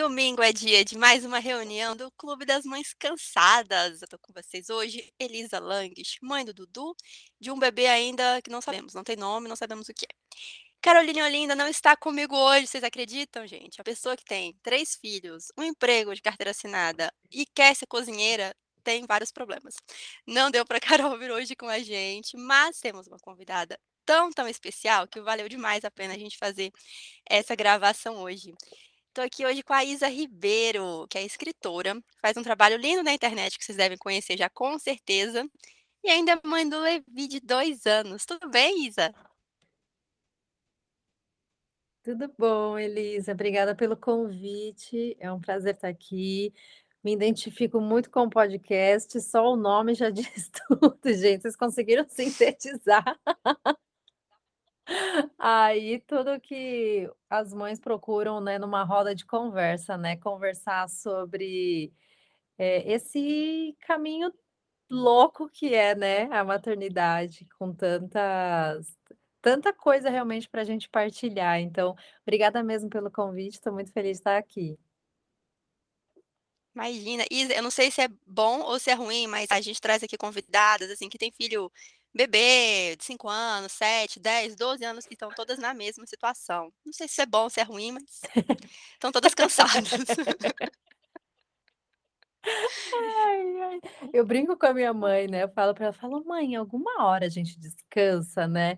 Domingo é dia de mais uma reunião do Clube das Mães Cansadas. Eu tô com vocês hoje, Elisa Langes, mãe do Dudu, de um bebê ainda que não sabemos, não tem nome, não sabemos o que é. Caroline Olinda não está comigo hoje, vocês acreditam, gente? A pessoa que tem três filhos, um emprego de carteira assinada e quer ser cozinheira tem vários problemas. Não deu para Carol vir hoje com a gente, mas temos uma convidada tão, tão especial que valeu demais a pena a gente fazer essa gravação hoje. Estou aqui hoje com a Isa Ribeiro, que é escritora, faz um trabalho lindo na internet que vocês devem conhecer já com certeza, e ainda é mãe do Levi de dois anos. Tudo bem, Isa? Tudo bom, Elisa. Obrigada pelo convite. É um prazer estar aqui. Me identifico muito com o podcast, só o nome já diz tudo, gente. Vocês conseguiram sintetizar. Aí tudo que as mães procuram, né, numa roda de conversa, né, conversar sobre, eh, esse caminho louco que é, né, a maternidade, com tantas tanta coisa realmente para a gente partilhar. Então, obrigada mesmo pelo convite, estou muito feliz de estar aqui. Imagina. Isa, eu não sei se é bom ou se é ruim, mas a gente traz aqui convidadas, assim, que tem filho bebê de 5 anos, 7, 10, 12 anos, e estão todas na mesma situação. Não sei se é bom, se é ruim, mas estão todas cansadas. Ai, ai. Eu brinco com a minha mãe, né, eu falo para ela, falo: "Mãe, alguma hora a gente descansa, né".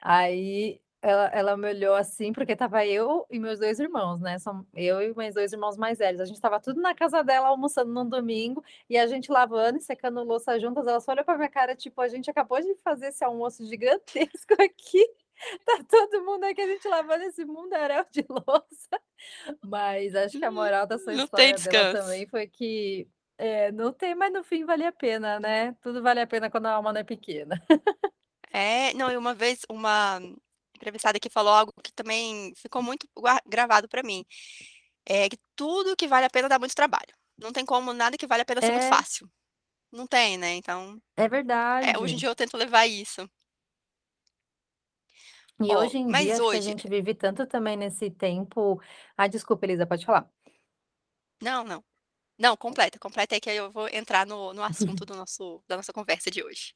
Aí ela ela me olhou assim, porque estava eu e meus 2 irmãos, né, são eu e meus 2 irmãos mais velhos, a gente estava tudo na casa dela almoçando num domingo, e a gente lavando e secando louça juntas, ela só olhou para minha cara, tipo: "A gente acabou de fazer esse almoço gigantesco aqui, tá todo mundo aqui, a gente lavando esse mundaréu de louça". Mas acho que a Hum, moral dessa não história dela também foi que, é, não tem, mas no fim vale a pena, né, tudo vale a pena quando a alma não é pequena. É, não, e uma vez uma entrevistada que falou algo que também ficou muito gravado para mim, é que tudo que vale a pena dá muito trabalho. Não tem como nada que vale a pena ser muito É, fácil. Não tem, né, então, é eh, hoje em verdade. dia eu tento levar isso. E Ó, hoje em dia mas acho que a hoje gente vive tanto também nesse tempo ah, desculpa Elisa, pode falar. não, não. Não, completa, completa aí que aí eu vou entrar no no assunto do nosso da nossa conversa de hoje.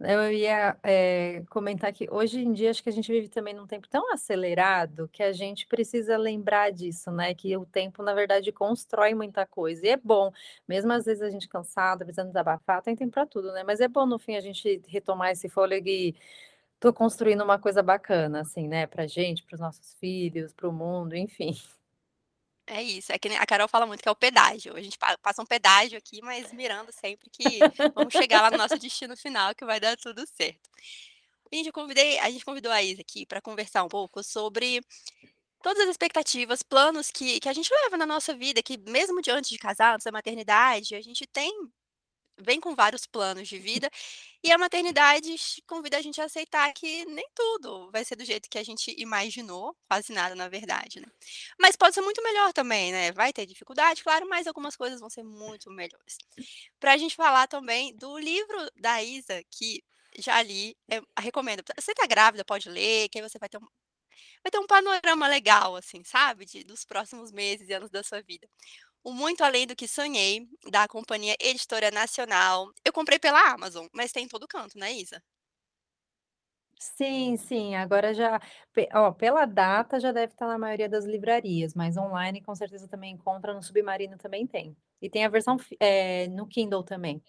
Eu ia, eh, comentar que hoje em dia acho que a gente vive também num tempo tão acelerado que a gente precisa lembrar disso, né, que o tempo na verdade constrói muita coisa e é bom, mesmo às vezes a gente cansada, precisando desabafar, tem tempo para tudo, né, mas é bom no fim a gente retomar esse fôlego e tô construindo uma coisa bacana, assim, né, pra gente, para os nossos filhos, para o mundo, enfim. É isso, é que a Carol fala muito que é o pedágio, a gente pa passa um pedágio aqui, mas mirando sempre que vamos chegar lá no nosso destino final que vai dar tudo certo. Gente, eu convidei a gente convidou a Isa aqui para conversar um pouco sobre todas as expectativas, planos que que a gente leva na nossa vida, que mesmo diante de casar, antes da maternidade, a gente tem vem com vários planos de vida, e a maternidade convida a gente a aceitar que nem tudo vai ser do jeito que a gente imaginou, quase nada na verdade, né. Mas pode ser muito melhor também, né, vai ter dificuldade, claro, mas algumas coisas vão ser muito melhores. Pra gente falar também do livro da Isa, que já li, eu recomendo. Você tá grávida, pode ler, que aí você vai ter um vai ter um panorama legal, assim, sabe, de dos próximos meses e anos da sua vida. O Muito Além do que Sonhei, da Companhia Editora Nacional. Eu comprei pela Amazon, mas tem em todo canto, né, Isa? Sim, sim, agora já ó, pela data já deve estar na maioria das livrarias, mas online com certeza também encontra, no Submarino também tem. E tem a versão eh, no Kindle também.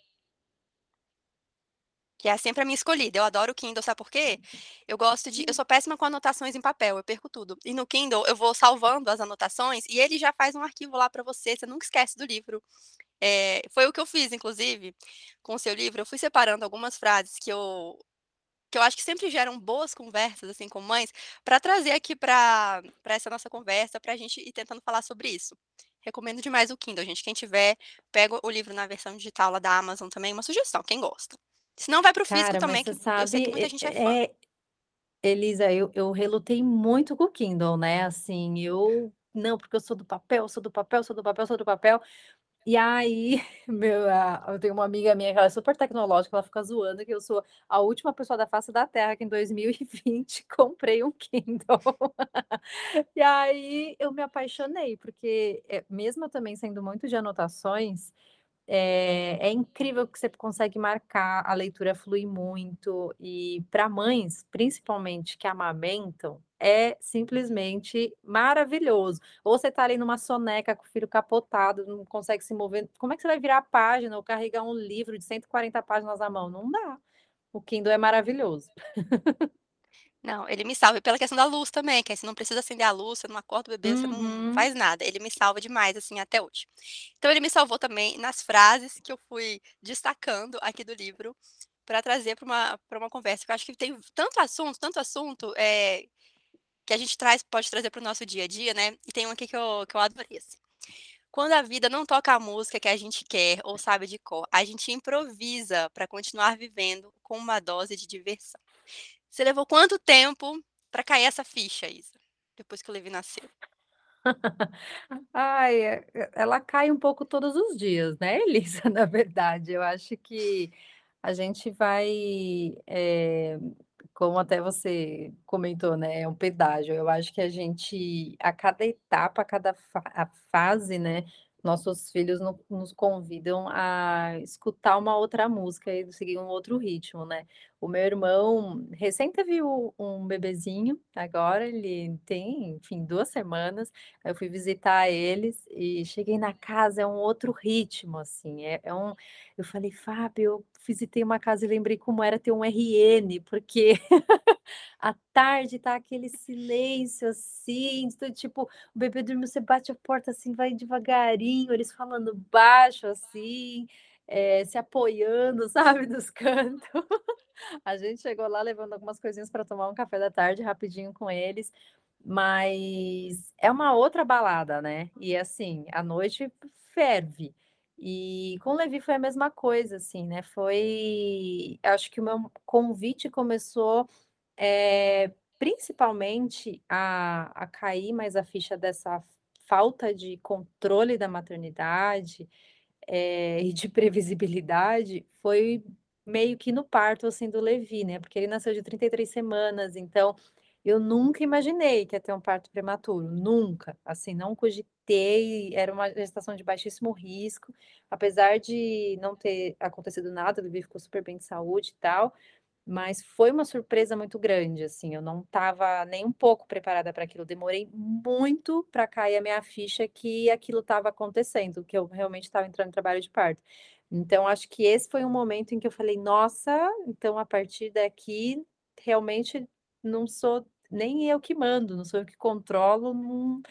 Que é sempre a minha escolhida. Eu adoro o Kindle, sabe por quê? Eu gosto de eu sou péssima com anotações em papel, eu perco tudo. E no Kindle eu vou salvando as anotações e ele já faz um arquivo lá pra você, você nunca esquece do livro. Eh, foi o que eu fiz inclusive com o seu livro, eu fui separando algumas frases que eu que eu acho que sempre geram boas conversas, assim, com mães, pra trazer aqui pra essa nossa conversa, pra gente ir tentando falar sobre isso. Recomendo demais o Kindle, gente, quem tiver, pega o livro na versão digital lá da Amazon também, uma sugestão, quem gosta. Se não, vai para o físico Cara, também, que eu sei que muita sabe, gente é fã. é é Elisa, eu eu relutei muito com o Kindle, né, assim, eu não, porque eu sou do papel, sou do papel, sou do papel, sou do papel. E aí, meu eu tenho uma amiga minha que ela é super tecnológica, ela fica zoando que eu sou a última pessoa da face da terra que em 2020 comprei um Kindle. E aí eu me apaixonei, porque, eh, mesmo eu também sendo muito de anotações, eh, é incrível que você consegue marcar, a leitura flui muito e para mães, principalmente que amamentam, é simplesmente maravilhoso. Ou você tá ali numa soneca com o filho capotado, não consegue se mover, como é que você vai virar a página ou carregar um livro de 140 páginas na mão? Não dá. O Kindle é maravilhoso. Não, ele me salva e pela questão da luz também, que aí você não precisa acender a luz, você não acorda o bebê, você não Uhum. faz nada, ele me salva demais, assim, até hoje. Então ele me salvou também nas frases que eu fui destacando aqui do livro, pra trazer pra uma pra uma conversa, que eu acho que tem tanto assunto tanto assunto, eh, que a gente traz pode trazer para o nosso dia a dia, né, e tem um aqui que eu que eu adorei, assim. "Quando a vida não toca a música que a gente quer ou sabe de cor, a gente improvisa pra continuar vivendo com uma dose de diversão". Você levou quanto tempo pra cair essa ficha, Isa, depois que o Levi nasceu? Ai, eh, e ela cai um pouco todos os dias, né, Elisa, na verdade. Eu acho que a gente vai, eh, como até você comentou, né, é um pedágio. Eu acho que a gente a cada etapa, a cada fa a fase, né, nossos filhos no nos convidam a escutar uma outra música e seguir um outro ritmo, né. O meu irmão recém teve um bebezinho, agora ele tem, enfim, 2 semanas, eu fui visitar eles e cheguei na casa, é um outro ritmo, assim, é é um eu falei: "Fábio, eu visitei uma casa e lembrei como era ter um RN", porque à tarde tá aquele silêncio, assim, tipo, o bebê dormiu, você bate a porta, assim, vai devagarinho, eles falando baixo, assim, eh, se apoiando, sabe, nos canto. A gente chegou lá levando algumas coisinhas pra tomar um café da tarde rapidinho com eles, mas é uma outra balada, né, e assim, a noite ferve. E com o Levi foi a mesma coisa, assim, né, foi acho que o meu convite começou, eh, principalmente a a cair mais a ficha dessa falta de controle da maternidade, eh, e de previsibilidade, foi meio que no parto, assim, do Levi, né, porque ele nasceu de 33 semanas, então eu nunca imaginei que ia ter um parto prematuro, nunca, assim, não cogitei, era uma gestação de baixíssimo risco, apesar de não ter acontecido nada, o Levi ficou super bem de saúde e tal, mas foi uma surpresa muito grande, assim, eu não estava nem um pouco preparada pra aquilo, demorei muito pra cair a minha ficha que aquilo estava acontecendo, que eu realmente estava entrando em trabalho de parto. Então acho que esse foi um momento em que eu falei: "Nossa, então a partir daqui, realmente não sou nem eu que mando, não sou eu que controlo, não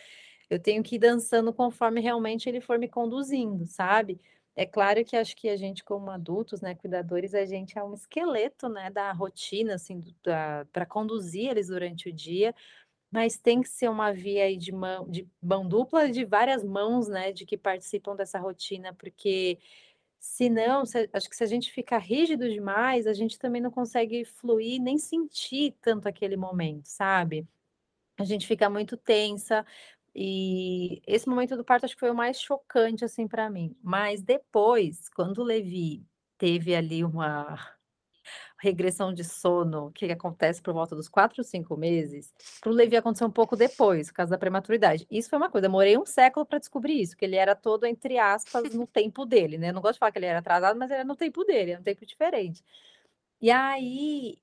eu tenho que ir dançando conforme realmente ele for me conduzindo", sabe. É claro que acho que a gente como adultos, né, cuidadores, a gente é um esqueleto, né, da rotina, assim, pra conduzir eles durante o dia, mas tem que ser uma via aí de mão de mão dupla, de várias mãos, né, de que participam dessa rotina, porque se acho que se a gente ficar rígido demais, a gente também não consegue fluir, nem sentir tanto aquele momento, sabe. A gente fica muito tensa, e esse momento do parto acho que foi o mais chocante, assim, pra mim. Mas depois, quando o Levi teve ali uma regressão de sono, que acontece por volta dos 4, 5 meses, para o Levi aconteceu um pouco depois, por causa da prematuridade. Isso foi uma coisa, demorei 1 século pra descobrir isso, que ele era todo, entre aspas, "no tempo dele", né, não gosto de falar que ele era atrasado, mas era no tempo dele, era um tempo diferente. E aí,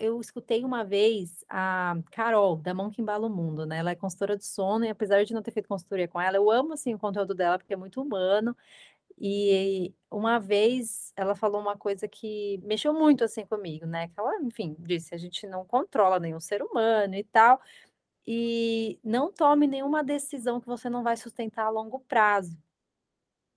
eu escutei uma vez a Carol, da Mão que Embala o Mundo, né, ela é consultora de sono e apesar de não ter feito consultoria com ela, eu amo, assim, o conteúdo dela, porque é muito humano, e uma vez ela falou uma coisa que mexeu muito, assim, comigo, né, que ela, enfim, disse: "A gente não controla nenhum ser humano e tal, e não tome nenhuma decisão que você não vai sustentar a longo prazo".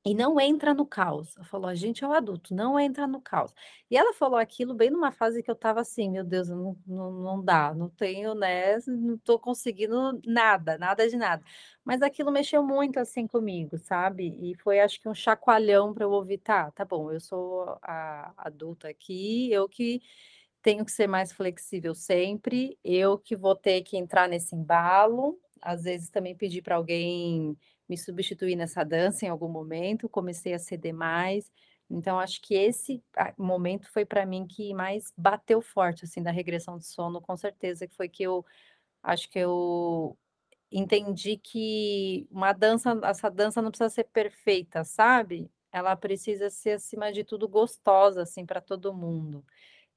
E não entra no caos, ela falou: "A gente é o adulto, não entra no caos". E ela falou aquilo bem numa fase que eu estava assim: "Meu Deus, eu não não não dá, não tenho, né, não tô conseguindo nada, nada de nada". Mas aquilo mexeu muito, assim, comigo, sabe, e foi acho que um chacoalhão pra eu ouvir: "Tá, tá bom, eu sou a adulta aqui, eu que tenho que ser mais flexível sempre, eu que vou ter que entrar nesse embalo, às vezes também pedi pra alguém me substituir nessa dança em algum momento, comecei a ceder mais, então acho que esse a momento foi pra mim que mais bateu forte, assim, da regressão de sono, com certeza que foi que eu acho que eu entendi que uma dança essa dança não precisa ser perfeita, sabe, ela precisa ser, acima de tudo, gostosa, assim, pra todo mundo.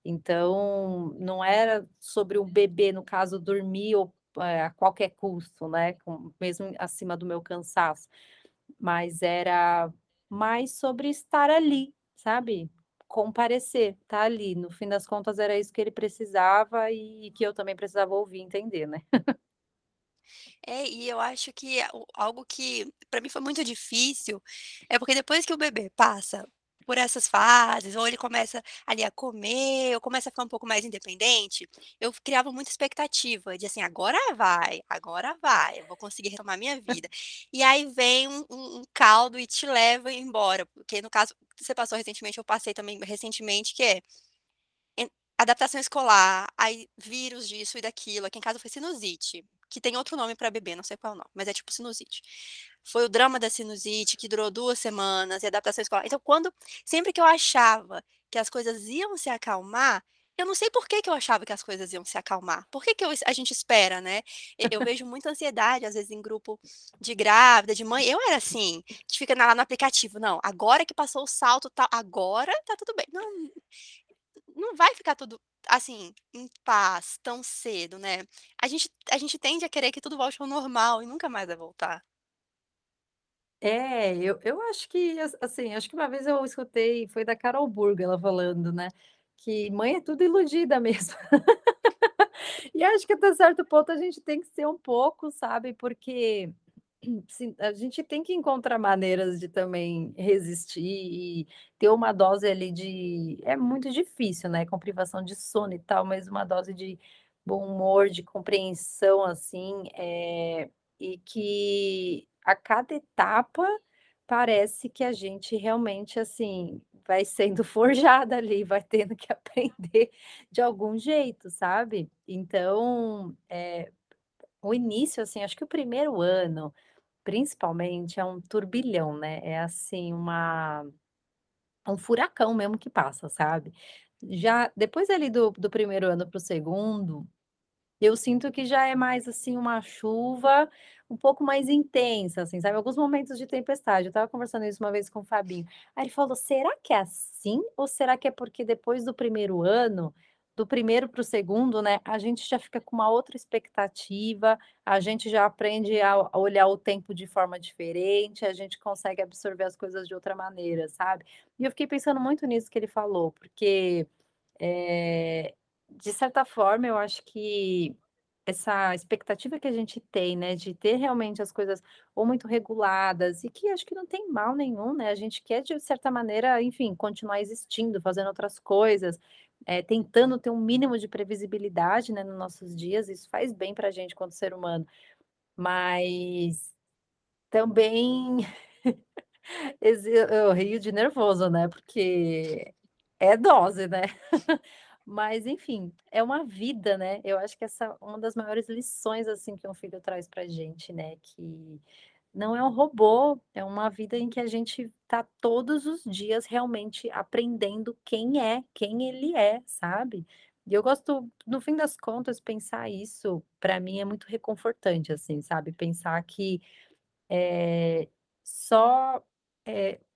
Então, não era sobre um bebê, no caso, dormir ou eh, a qualquer custo, né, com mesmo acima do meu cansaço, mas era mais sobre estar ali, sabe, comparecer, estar ali, no fim das contas era isso que ele precisava e que eu também precisava ouvir entender, né. É, e eu acho que algo que pra mim foi muito difícil, é porque depois que o bebê passa por essas fases, ou ele começa ali a comer, ou começa a ficar um pouco mais independente, eu criava muita expectativa de assim: "Agora vai, agora vai, eu vou conseguir retomar minha vida". E aí vem um um um caldo e te leva embora, porque no caso você passou recentemente, eu passei também recentemente, que é adaptação escolar, aí vírus disso e daquilo, aqui em casa foi sinusite, que tem outro nome pra bebê, não sei qual é o nome, mas é tipo sinusite. Foi o drama da sinusite que durou 2 semanas e adaptação escolar, então quando sempre que eu achava que as coisas iam se acalmar, eu não sei por que que eu achava que as coisas iam se acalmar, por que que eu a gente espera, né. Eu vejo muita ansiedade, às vezes, em grupo de grávida, de mãe, eu era assim, que fica lá no aplicativo: "Não, agora que passou o salto tal, agora tá tudo bem". Não, não vai ficar tudo, assim, em paz tão cedo, né. A gente a gente tende a querer que tudo volte ao normal e nunca mais vai voltar. É, eu eu acho que as assim, acho que uma vez eu escutei, foi da Carol Burga, ela falando, né, que mãe é tudo iludida mesmo. E acho que até certo ponto a gente tem que ser um pouco, sabe, porque a gente tem que encontrar maneiras de também resistir e ter uma dose ali de é muito difícil, né, com privação de sono e tal, mas uma dose de bom humor, de compreensão, assim, eh, e que a cada etapa parece que a gente realmente, assim, vai sendo forjada ali, vai tendo que aprender de algum jeito, sabe. Então, eh, o início, assim, acho que o 1º ano, principalmente, é um turbilhão, né, é assim uma um furacão mesmo que passa, sabe. Já depois ali do do 1º ano para o 2º, eu sinto que já é mais, assim, uma chuva um pouco mais intensa, assim, sabe, alguns momentos de tempestade, eu estava conversando isso uma vez com o Fabinho, aí ele falou: "Será que é assim ou será que é porque depois do 1º ano, do 1º para o 2º, né, a gente já fica com uma outra expectativa, a gente já aprende a olhar o tempo de forma diferente, a gente consegue absorver as coisas de outra maneira", sabe. E eu fiquei pensando muito nisso que ele falou, porque, eh, de certa forma eu acho que essa expectativa que a gente tem, né, de ter realmente as coisas ou muito reguladas e que acho que não tem mal nenhum, né, a gente quer de certa maneira, enfim, continuar existindo, fazendo outras coisas, eh, tentando ter um mínimo de previsibilidade, né, nos nossos dias, isso faz bem pra gente enquanto ser humano. Mas também eu rio de nervoso, né, porque é dose, né. Mas enfim, é uma vida, né, eu acho que essa uma das maiores lições, assim, que um filho traz pra gente, né, que não é um robô, é uma vida em que a gente tá todos os dias realmente aprendendo quem é, quem ele é, sabe. E eu gosto, no fim das contas, pensar isso, pra mim é muito reconfortante, assim, sabe, pensar que, eh, só,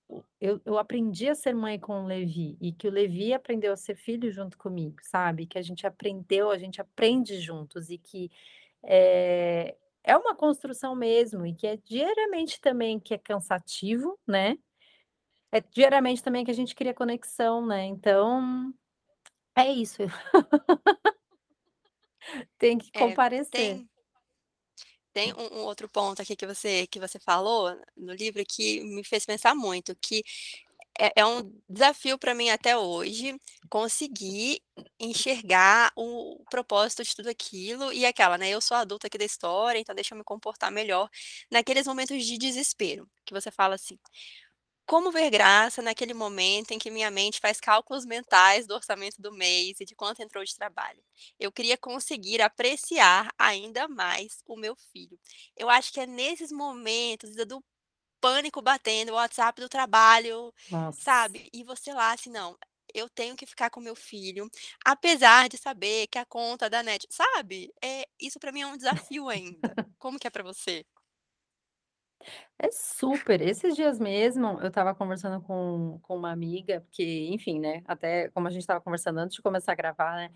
o eu eu aprendi a ser mãe com o Levi e que o Levi aprendeu a ser filho junto comigo, sabe, que a gente aprendeu, a gente aprende juntos e que, eh, é uma construção mesmo e que é diariamente também que é cansativo, né, é diariamente também que a gente cria conexão, né, então, é isso. Tem que É, comparecer. tem tem um um outro ponto aqui que você que você falou no livro que me fez pensar muito, que é é um desafio pra mim até hoje, conseguir enxergar o propósito de tudo aquilo e aquela, né, eu sou adulta aqui da história, então deixa eu me comportar melhor naqueles momentos de desespero, que você fala assim Como ver graça naquele momento em que minha mente faz cálculos mentais do orçamento do mês e de quanto entrou de trabalho? Eu queria conseguir apreciar ainda mais o meu filho. Eu acho que é nesses momentos do pânico batendo, o WhatsApp do trabalho, Nossa. sabe, e você lá assim: "Não, eu tenho que ficar com meu filho, apesar de saber que a conta da net" sabe, eh, isso pra mim é um desafio ainda. Como que é pra você? É super. Esses dias mesmo eu estava conversando com com uma amiga, porque, enfim, né, até como a gente estava conversando antes de começar a gravar, né,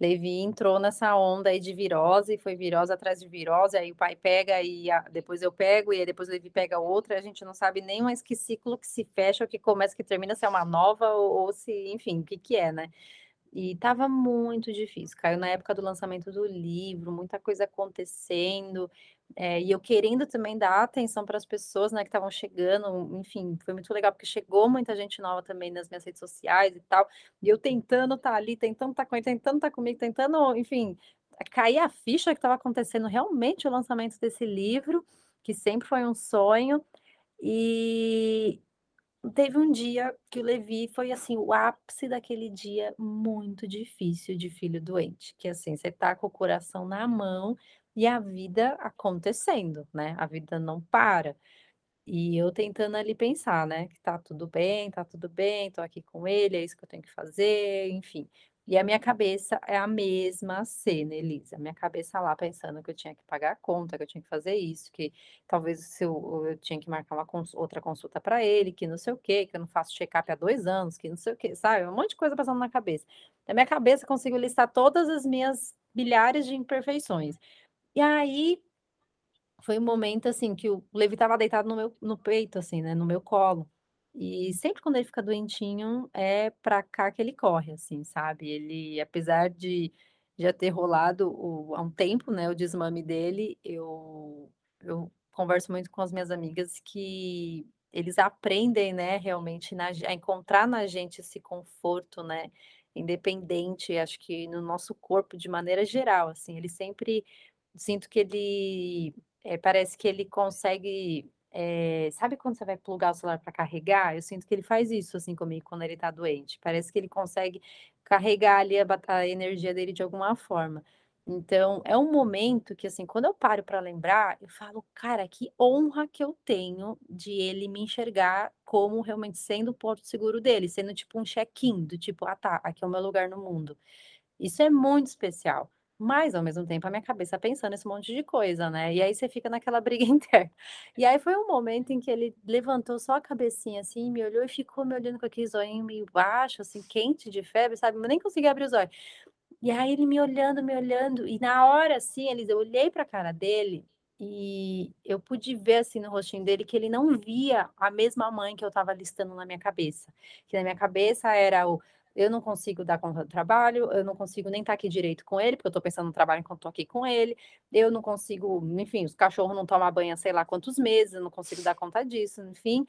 Levi entrou nessa onda aí de virose, foi virose atrás de virose, aí o pai pega e a depois eu pego, e depois o Levi pega outra, a gente não sabe nem mais que ciclo que se fecha, ou que começa, que termina, se é uma nova ou ou se enfim, o que que é, né. E estava muito difícil, caiu na época do lançamento do livro, muita coisa acontecendo, eh, e eu querendo também dar atenção para as pessoas, né, que estavam chegando, enfim, foi muito legal, porque chegou muita gente nova também nas minhas redes sociais e tal, e eu tentando estar ali, tentando estar com ele, tentando estar comigo, tentando, enfim, cair a ficha que estava acontecendo realmente o lançamento desse livro, que sempre foi um sonho, e Teve um dia que o Levi foi, assim, o ápice daquele dia muito difícil de filho doente, que, assim, você tá com o coração na mão e a vida acontecendo, né, a vida não para. E eu tentando ali pensar, né, que tá tudo bem, tá tudo bem, tô aqui com ele, é isso que eu tenho que fazer, enfim. E a minha cabeça é a mesma cena, Elisa, a minha cabeça lá pensando que eu tinha que pagar a conta, que eu tinha que fazer isso, que talvez se eu eu tinha que marcar uma consu outra consulta para ele, que não sei o quê, que eu não faço check-up há 2 anos, que não sei o quê, sabe, um monte de coisa passando na cabeça. Na minha cabeça consigo listar todas as minhas milhares de imperfeições. E aí foi um momento, assim, que o Levi estava deitado no meu no peito, assim, né, no meu colo. E sempre quando ele fica doentinho, é pra cá que ele corre, assim, sabe. Ele, apesar de já ter rolado o há um tempo, né, o desmame dele, eu eu converso muito com as minhas amigas que eles aprendem, né, realmente na a encontrar na gente esse conforto, né, independente, acho que no nosso corpo de maneira geral, assim, ele sempre sinto que ele eh, parece que ele consegue, eh, sabe quando você vai plugar o celular para carregar? Eu sinto que ele faz isso, assim, comigo quando ele tá doente, parece que ele consegue carregar ali a a energia dele de alguma forma. Então, é um momento que, assim, quando eu paro para lembrar, eu falo: "Cara, que honra que eu tenho de ele me enxergar como realmente sendo o porto seguro dele", sendo tipo um check-in, do tipo: "Ah tá, aqui é o meu lugar no mundo". Isso é muito especial, mas ao mesmo tempo a minha cabeça pensando esse monte de coisa, né, e aí você fica naquela briga interna. E aí foi um momento em que ele levantou só a cabecinha, assim, me olhou e ficou me olhando com aquele zoinho meio baixo, assim, quente de febre, sabe, eu nem conseguia abrir os olhos. E aí ele me olhando, me olhando, e na hora, assim, Elisa, eu olhei para a cara dele, e eu pude ver, assim, no rostinho dele que ele não via a mesma mãe que eu estava listando na minha cabeça. Que na minha cabeça era o: "Eu não consigo dar conta do trabalho, eu não consigo nem estar aqui direito com ele, porque eu estou pensando no trabalho enquanto estou aqui com ele, eu não consigo", enfim, os cachorros não tomam banho há sei lá quantos meses, eu não consigo dar conta disso, enfim.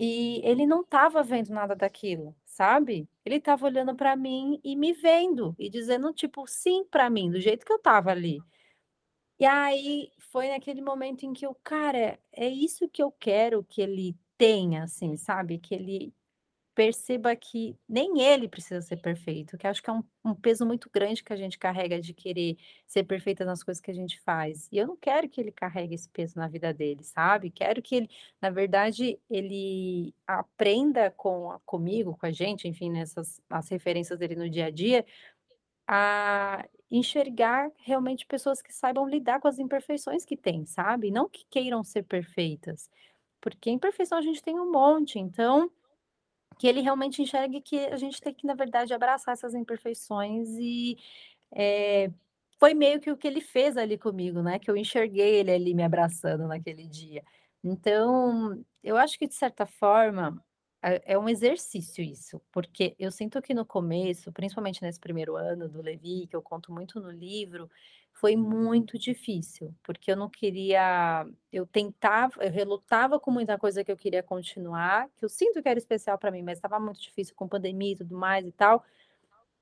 E ele não estava vendo nada daquilo, sabe. Ele estava olhando para mim e me vendo, e dizendo, tipo, sim para mim, do jeito que eu estava ali. E aí foi naquele momento em que eu: "Cara, é isso que eu quero que ele tenha", assim, sabe, que ele perceba que nem ele precisa ser perfeito, que acho que é um um peso muito grande que a gente carrega de querer ser perfeita nas coisas que a gente faz. E eu não quero que ele carregue esse peso na vida dele, sabe. Quero que ele, na verdade, ele aprenda com a comigo, com a gente, enfim, nessas as referências dele no dia a dia, a enxergar realmente pessoas que saibam lidar com as imperfeições que tem, sabe, não que queiram ser perfeitas, porque imperfeição a gente tem um monte, então que ele realmente enxergue que a gente tem que, na verdade, abraçar essas imperfeições e, eh, foi meio que o que ele fez ali comigo, né, que eu enxerguei ele ali me abraçando naquele dia. Então, eu acho que de certa forma, é é um exercício isso, porque eu sinto que no começo, principalmente nesse primeiro ano do Levi, que eu conto muito no livro, foi muito difícil, porque eu não queria eu tentava eu relutava com muita coisa que eu queria continuar, que eu sinto que era especial para mim, mas estava muito difícil com pandemia e tudo mais e tal,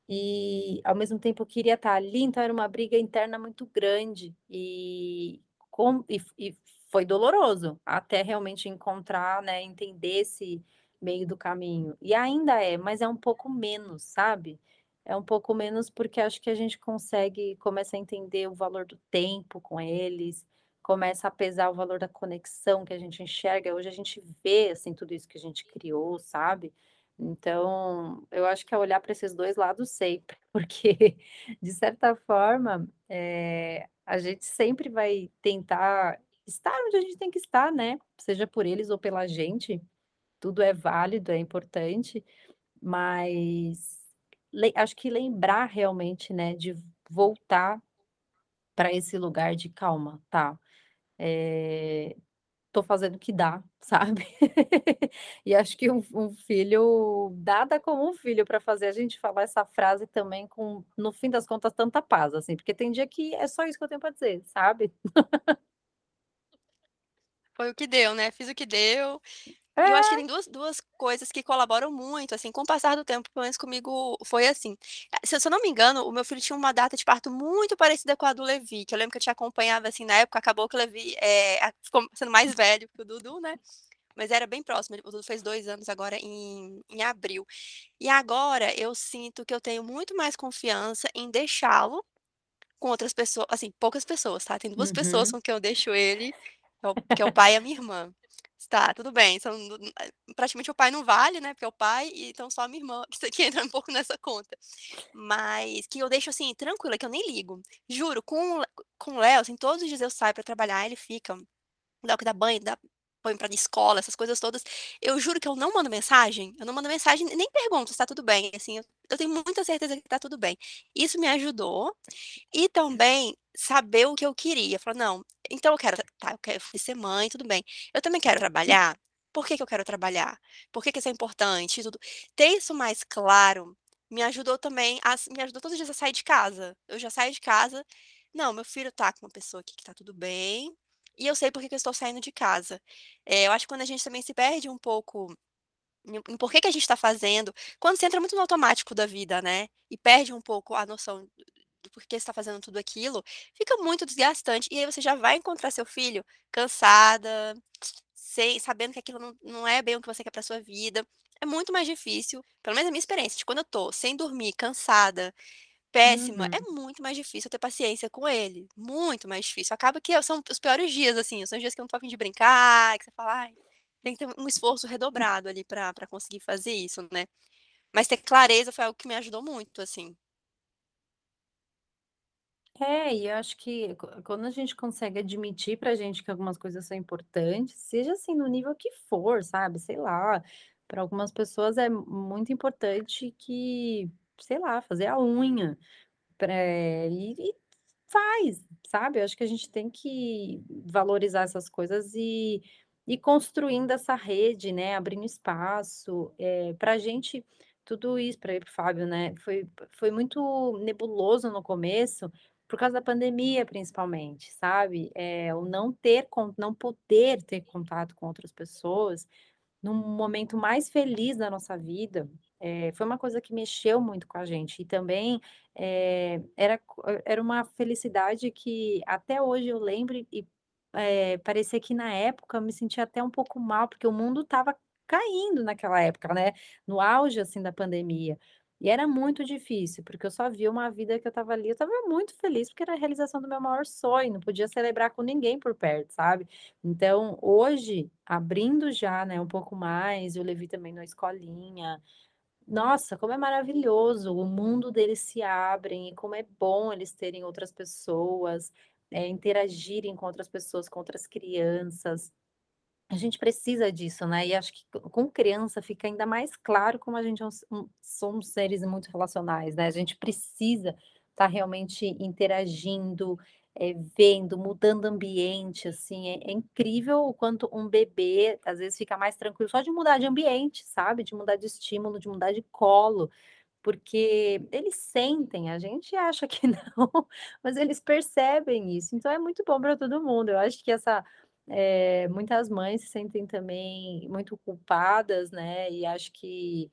e ao mesmo tempo eu queria estar ali, então era uma briga interna muito grande, e com e e foi doloroso, até realmente encontrar, né, entender esse meio do caminho. E ainda é, mas é um pouco menos, sabe. É um pouco menos, porque acho que a gente consegue começa a entender o valor do tempo com eles, começa a pesar o valor da conexão que a gente enxerga, hoje a gente vê, assim, tudo isso que a gente criou, sabe. Então, eu acho que é olhar para esses 2 lados sempre, porque de certa forma, eh, a gente sempre vai tentar estar onde a gente tem que estar, né, seja por eles ou pela gente, tudo é válido, é importante, mas acho que lembrar realmente, né, de voltar para esse lugar de calma, tá, eh, tô fazendo o que dá, sabe. E acho que um um filho nada como um filho para fazer a gente falar essa frase também com, no fim das contas, tanta paz, assim, porque tem dia que é só isso que eu tenho para dizer, sabe. Foi o que deu, né, fiz o que deu. E eu acho que É. tem duas duas coisas que colaboram muito, assim, com o passar do tempo, pelo menos comigo foi assim. Eh, se eu se eu não me engano, o meu filho tinha uma data de parto muito parecida com a do Levi, que eu lembro que eu te acompanhava, assim, na época, acabou que o Levi, a ficou sendo mais velho que o Dudu, né, mas era bem próximo, o Dudu fez 2 anos agora em em abril. E agora eu sinto que eu tenho muito mais confiança em deixá-lo com outras pessoa assim, poucas pessoas, tá, tem 2 pessoas Uhum. com quem eu deixo ele, é que é o pai e a minha irmã. Tá, tudo bem, nu eh, praticamente o pai não vale, né, porque é o pai, e então só a minha irmã que entra um pouco nessa conta. Mas que eu deixo, assim, tranquila, que eu nem ligo. Juro, com o com o Léo, assim, todos os dias eu saio para trabalhar, ele fica, Léo que dá banho, dá põe pra escola, essas coisas todas, eu juro que eu não mando mensagem, eu não mando mensagem nem pergunto se tá tudo bem, assim, eu eu tenho muita certeza que tá tudo bem. Isso me ajudou, e também saber o que eu queria, falar: "Não, então eu quero tá, eu quero ser mãe, tudo bem. Eu também quero trabalhar? Por que que eu quero trabalhar? Por que que isso é importante tudo?". Ter isso mais claro, me ajudou também a me ajudou todos os dias a sair de casa. Eu já saio de casa: "Não, meu filho tá com uma pessoa aqui que tá tudo bem, e eu sei por que que eu estou saindo de casa". Eh, eu acho que quando a gente também se perde um pouco em por que que a gente tá fazendo quando você entra muito no automático da vida, né, e perde um pouco a noção do porquê você tá fazendo tudo aquilo, fica muito desgastante, e aí você já vai encontrar seu filho cansada, sem sabendo que aquilo não não é bem o que você quer pra sua vida. É muito mais difícil, pelo menos a minha experiência, de quando eu tô sem dormir, cansada, péssima, é Uhum. muito mais difícil eu ter paciência com ele, muito mais difícil. Acaba que são os piores dias, assim, são os dias que eu não tô a fim de brincar, que você fala: "Ai", tem que ter um esforço redobrado ali pra conseguir fazer isso, né. Mas ter clareza foi algo que me ajudou muito, assim. É, e eu acho que quan quando a gente consegue admitir pra gente que algumas coisas são importantes, seja assim no nível que for, sabe, sei lá, pra algumas pessoas é muito importante que, sei lá, fazer a unha, pra e e faz, sabe. Eu acho que a gente tem que valorizar essas coisas e ir construindo essa rede, né, abrindo espaço, eh, pra gente tudo isso e para o Fábio, né, foi foi muito nebuloso no começo, por causa da pandemia principalmente, sabe, eh, o não ter não poder ter contato com outras pessoas, num momento mais feliz da nossa vida, eh, foi uma coisa que mexeu muito com a gente. E também, eh, era era uma felicidade que até hoje eu lembro e, eh, parecia que na época eu me sentia até um pouco mal, porque o mundo estava caindo naquela época, né, no auge, assim, da pandemia. E era muito difícil, porque eu só via uma vida que eu estava ali eu estava muito feliz, porque era a realização do meu maior sonho, não podia celebrar com ninguém por perto, sabe. Então hoje, abrindo já, né, um pouco mais, e o Levi também na escolinha, nossa, como é maravilhoso, o mundo deles se abrem e como é bom eles terem outras pessoas, eh, interagirem com outras pessoas, com outras crianças. A gente precisa disso, né, e acho que co com criança fica ainda mais claro como a gente é um somos seres muito relacionais, né, a gente precisa estar realmente interagindo, eh, vendo, mudando ambiente, assim, é é incrível o quanto um bebê, às vezes, fica mais tranquilo só de mudar de ambiente, sabe, de mudar de estímulo, de mudar de colo, porque eles sentem, a gente acha que não, mas eles percebem isso, então é muito bom pra todo mundo. Eu acho que essa eh, muitas mães se sentem também muito culpadas, né, e acho que,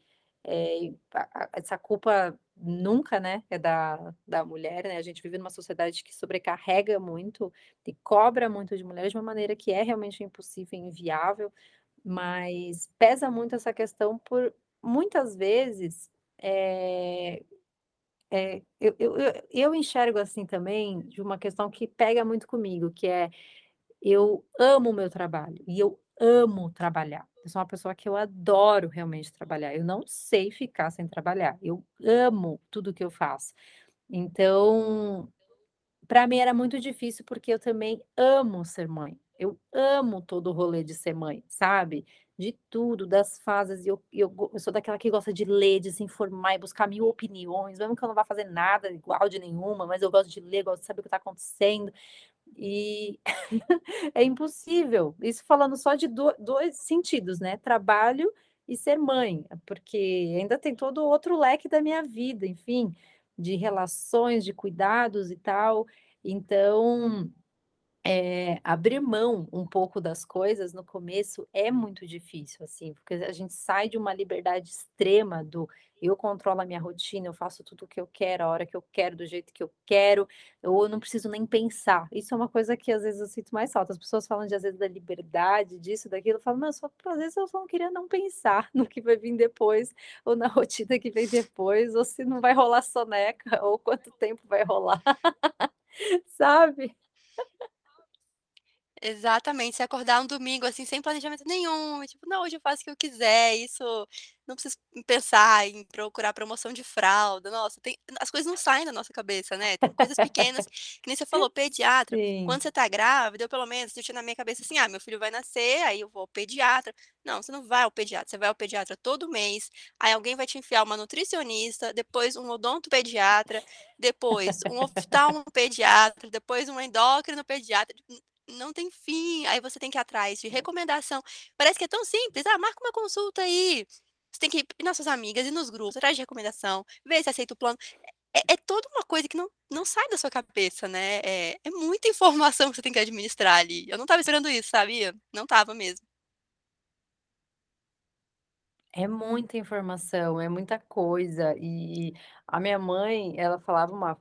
a essa culpa nunca, né, é da da mulher, né, a gente vive numa sociedade que sobrecarrega muito e cobra muito de mulheres de uma maneira que é realmente impossível e inviável, mas pesa muito essa questão por muitas vezes, eh eh, eu eu eu enxergo, assim, também, de uma questão que pega muito comigo, que é, eu amo o meu trabalho e eu amo trabalhar. Eu sou uma pessoa que eu adoro realmente trabalhar, eu não sei ficar sem trabalhar, eu amo tudo que eu faço. Então, pra mim era muito difícil, porque eu também amo ser mãe, eu amo todo o rolê de ser mãe, sabe, de tudo, das fases eu eu eu sou daquela que gosta de ler, de se informar e buscar 1000 opiniões, mesmo que eu não vá fazer nada igual de nenhuma, mas eu gosto de ler, gosto de saber o que tá acontecendo, e é impossível, isso falando só de do dois sentidos, né, trabalho e ser mãe, porque ainda tem todo outro leque da minha vida, enfim, de relações, de cuidados e tal. Então, eh, abrir mão um pouco das coisas no começo é muito difícil, assim, porque a gente sai de uma liberdade extrema do eu controlo a minha rotina, eu faço tudo o que eu quero, a hora que eu quero, do jeito que eu quero, ou eu não preciso nem pensar. Isso é uma coisa que às vezes eu sinto mais falta, as pessoas falam de às vezes da liberdade, disso, daquilo, eu falo: "Não, só às vezes eu só não queria não pensar no que vai vir depois, ou na rotina que vem depois, ou se não vai rolar soneca, ou quanto tempo vai rolar", sabe? Exatamente, você acordar um domingo, assim, sem planejamento nenhum, tipo: "Não, hoje eu faço o que eu quiser, isso não preciso pensar em procurar promoção de fralda", nossa, tem as coisas não saem da nossa cabeça, né, tem coisas pequenas, que nem você falou, pediatra, Sim. quando você tá grávida, eu pelo menos eu tinha na minha cabeça assim: "Ah, meu filho vai nascer, aí eu vou ao pediatra", não, você não vai ao pediatra, você vai ao pediatra todo mês, aí alguém vai te enfiar uma nutricionista, depois um odontopediatra, depois um oftalmopediatra, depois um endócrinopediatra, n não tem fim, aí você tem que ir atrás de recomendação, parece que é tão simples: "Ah, marca uma consulta aí", você tem que ir nas suas amigas, ir nos grupos, atrás de recomendação, ver se aceita o plano, é é toda uma coisa que não não sai da sua cabeça, né, é é muita informação que você tem que administrar ali, eu não estava esperando isso, sabia? Não estava mesmo. É muita informação, é muita coisa, e a minha mãe, ela falava uma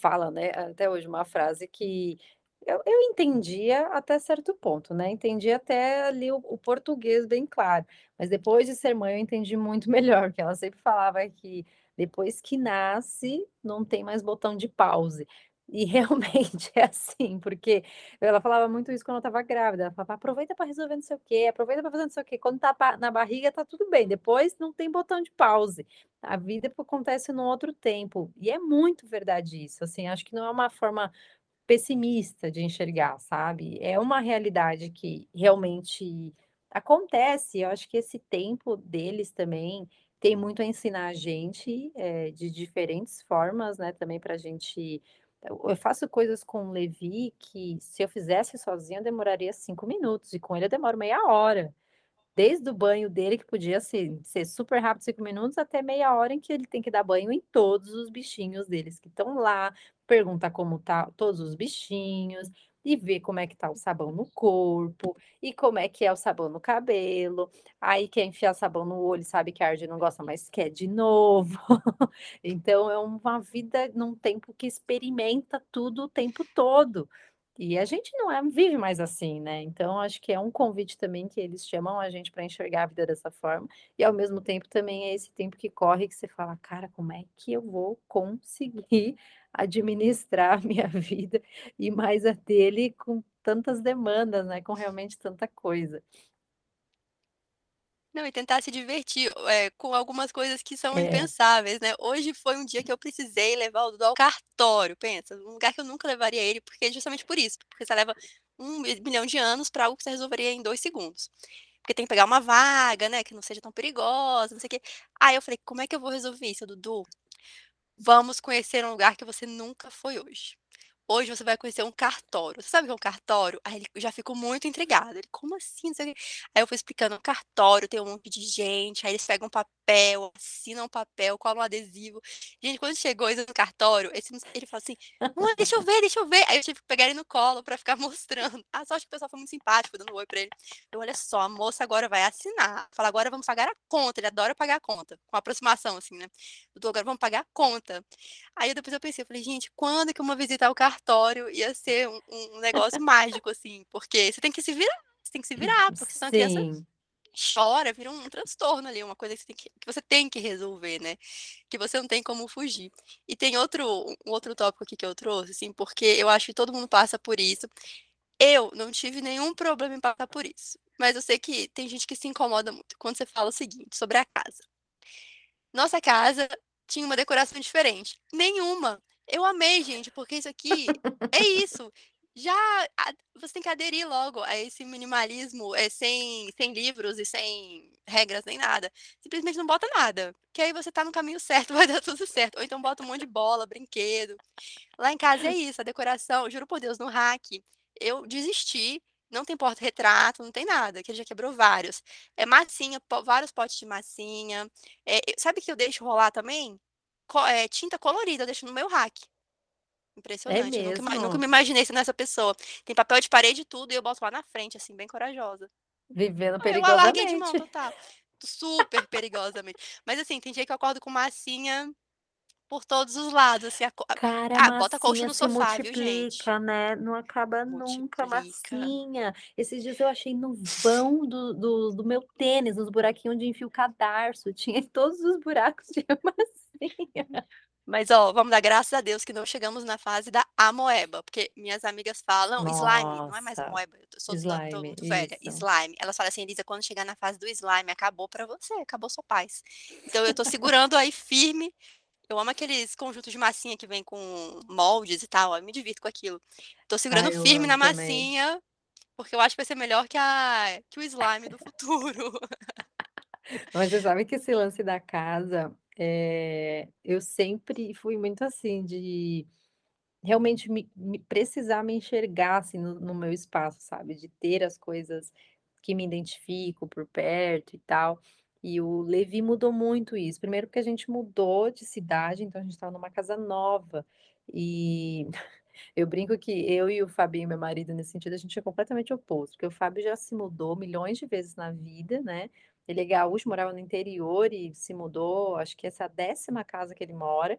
fala, né, até hoje, uma frase que eu eu entendia até certo ponto, né, entendia até ali o o português bem claro, mas depois de ser mãe eu entendi muito melhor, que ela sempre falava que depois que nasce, não tem mais botão de pause, e realmente é assim, porque ela falava muito isso quando eu estava grávida, ela falava: "Aproveita pra resolver não sei o quê, aproveita pra fazer não sei o quê, quando tá na barriga tá tudo bem, depois não tem botão de pause, a vida acontece num outro tempo", e é muito verdade isso, assim, acho que não é uma forma pessimista de enxergar, sabe, é uma realidade que realmente acontece, eu acho que esse tempo deles também tem muito a ensinar a gente, eh, de diferentes formas, né, também pra gente eu faço coisas com o Levi que se eu fizesse sozinha demoraria 5 minutos e com ele eu demoro meia hora, desde o banho dele que podia ser ser super rápido 5 minutos, até meia hora em que ele tem que dar banho em todos os bichinhos deles que estão lá, perguntar como tá todos os bichinhos, e ver como é que tá o sabão no corpo, e como é que é o sabão no cabelo, aí quer enfiar sabão no olho, sabe que arde e não gosta, mas quer de novo. Então é uma vida num tempo que experimenta tudo o tempo todo, e a gente não é vive mais assim, né, então acho que é um convite também que eles chamam a gente pra enxergar a vida dessa forma, e ao mesmo tempo também é esse tempo que corre que você fala: "Cara, como é que eu vou conseguir administrar a minha vida e mais a dele com tantas demandas, né, com realmente tanta coisa". Não, e tentar se divertir, eh, com algumas coisas que são É. impensáveis, né, hoje foi um dia que eu precisei levar o Dudu ao cartório, pensa, um lugar que eu nunca levaria ele, porque justamente por isso, porque você leva um mi milhão de anos pra algo que você resolveria em 2 segundos, porque tem que pegar uma vaga, né, que não seja tão perigosa, não sei o quê. Aí eu falei: "Como é que eu vou resolver isso, Dudu? Vamos conhecer um lugar que você nunca foi hoje. "Hoje você vai conhecer um cartório". Você sabe o que é um cartório? Aí ele já ficou muito intrigado, ele: "Como assim, não sei o quê". Aí eu fui explicando: "Cartório tem um monte de gente, aí eles pegam papel, assinam um papel, colam um adesivo". Gente, quando chegou isso no cartório, esse ele falou assim: "Mãe, deixa eu ver, deixa eu ver". Aí eu tive que pegar ele no colo pra ficar mostrando. A sorte que o pessoal foi muito simpático, dando oi pra ele. Eu: "Olha só, a moça agora vai assinar, fala: "Agora vamos pagar a conta", ele adora pagar a conta, com aproximação, assim, né. "Doutor, agora vamos pagar a conta". Aí depois eu pensei, eu falei: "Gente, quando que uma visita ao cartório ia ser um um negócio mágico, assim?". Porque você tem que se virar, você tem que se virar, porque senão a criança Sim. Chora, vira um transtorno ali, uma coisa que você tem que que você tem que resolver, né, que você não tem como fugir. E tem outro um outro tópico aqui que eu trouxe, assim, porque eu acho que todo mundo passa por isso. Eu não tive nenhum problema em passar por isso, mas eu sei que tem gente que se incomoda muito quando você fala o seguinte sobre a casa. Nossa casa tinha uma decoração diferente. Nenhuma. Eu amei, gente, porque isso aqui é isso. Já você tem que aderir logo a esse minimalismo, eh, sem sem livros e sem regras nem nada. Simplesmente não bota nada, que aí você tá no caminho certo, vai dar tudo certo. Ou então bota um monte de bola, brinquedo. Lá em casa é isso, a decoração juro por Deus, no rack, eu desisti, não tem porta-retrato, não tem nada, que ele já quebrou vários. É massinha, po vários potes de massinha. Eh, sabe que eu deixo rolar também? Co eh, tinta colorida, eu deixo no meu rack. É Impressionante, nunca ima nunca mesmo? me imaginei sendo essa pessoa. Tem papel de parede e tudo, e eu boto lá na frente, assim, bem corajosa. Vivendo Ah, eu a larguei de mão perigosamente. total. Super perigosamente. Mas, assim, tem dia que eu acordo com massinha por todos os lados, assim, aco Cara, a ah, bota colcha massinha no sofá, viu, gente. né, não acaba nunca a Multiplica. massinha. Esses dias eu achei no vão do do do meu tênis, nos buraquinhos onde enfia o cadarço, tinha todos os buracos tinha massinha. Mas, ó, vamos dar graças a Deus que não chegamos na fase da amoeba, porque minhas amigas falam slime, não é mais Nossa, amoeba, eu sou tô tô slime, muito velha, isso. slime. Elas falam assim: "Elisa, quando chegar na fase do slime, acabou pra você, acabou sua paz". Então eu tô segurando aí firme. Eu amo aqueles conjuntos de massinha que vem com moldes e tal, eu me divirto com aquilo. Tô segurando Ai, eu firme na também. massinha, porque eu acho que vai ser melhor que a que o slime do futuro. Mas você sabe que esse lance da casa, eh, eu sempre fui muito assim de realmente me me precisar me enxergar, assim, no no meu espaço, sabe, de ter as coisas que me identifico por perto e tal. E o Levi mudou muito isso. Primeiro porque a gente mudou de cidade, então a gente estava numa casa nova. E eu brinco que eu e o Fabinho, meu marido, nesse sentido, a gente é completamente oposto, porque o Fábio já se mudou milhões de vezes na vida, né. Ele é gaúcho, morava no interior e se mudou, acho que essa é a 10ª casa que ele mora.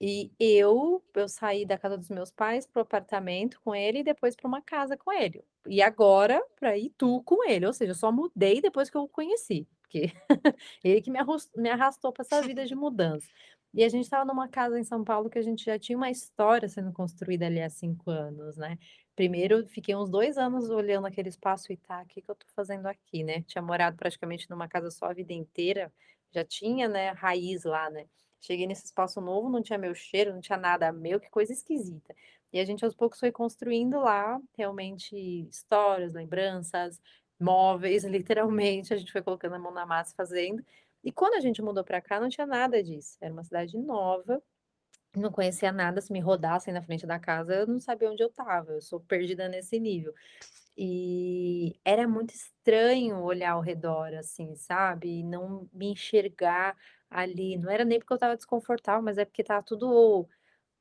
E eu eu saí da casa dos meus pais para o apartamento com ele e depois pra uma casa com ele. E agora pra Itu com ele, ou seja, eu só mudei depois que eu o conheci, porque ele que me arros me arrastou pra essa vida de mudança. E a gente estava numa casa em São Paulo que a gente já tinha uma história sendo construída ali há 5 anos, né. Primeiro fiquei uns 2 anos olhando aquele espaço e: "Tá, que que eu tô fazendo aqui?", né. Tinha morado praticamente numa casa só a vida inteira, já tinha, né, raiz lá, né. Cheguei nesse espaço novo, não tinha meu cheiro, não tinha nada meu, que coisa esquisita. E a gente aos poucos foi construindo lá, realmente histórias, lembranças, móveis, literalmente, a gente foi colocando a mão na massa fazendo. E quando a gente mudou pra cá não tinha nada disso, era uma cidade nova, não conhecia nada, se me rodassem na frente da casa eu não sabia onde eu estava, eu sou perdida nesse nível. E era muito estranho olhar ao redor, assim, sabe, e não me enxergar ali, não era nem porque eu estava desconfortável, mas é porque estava tudo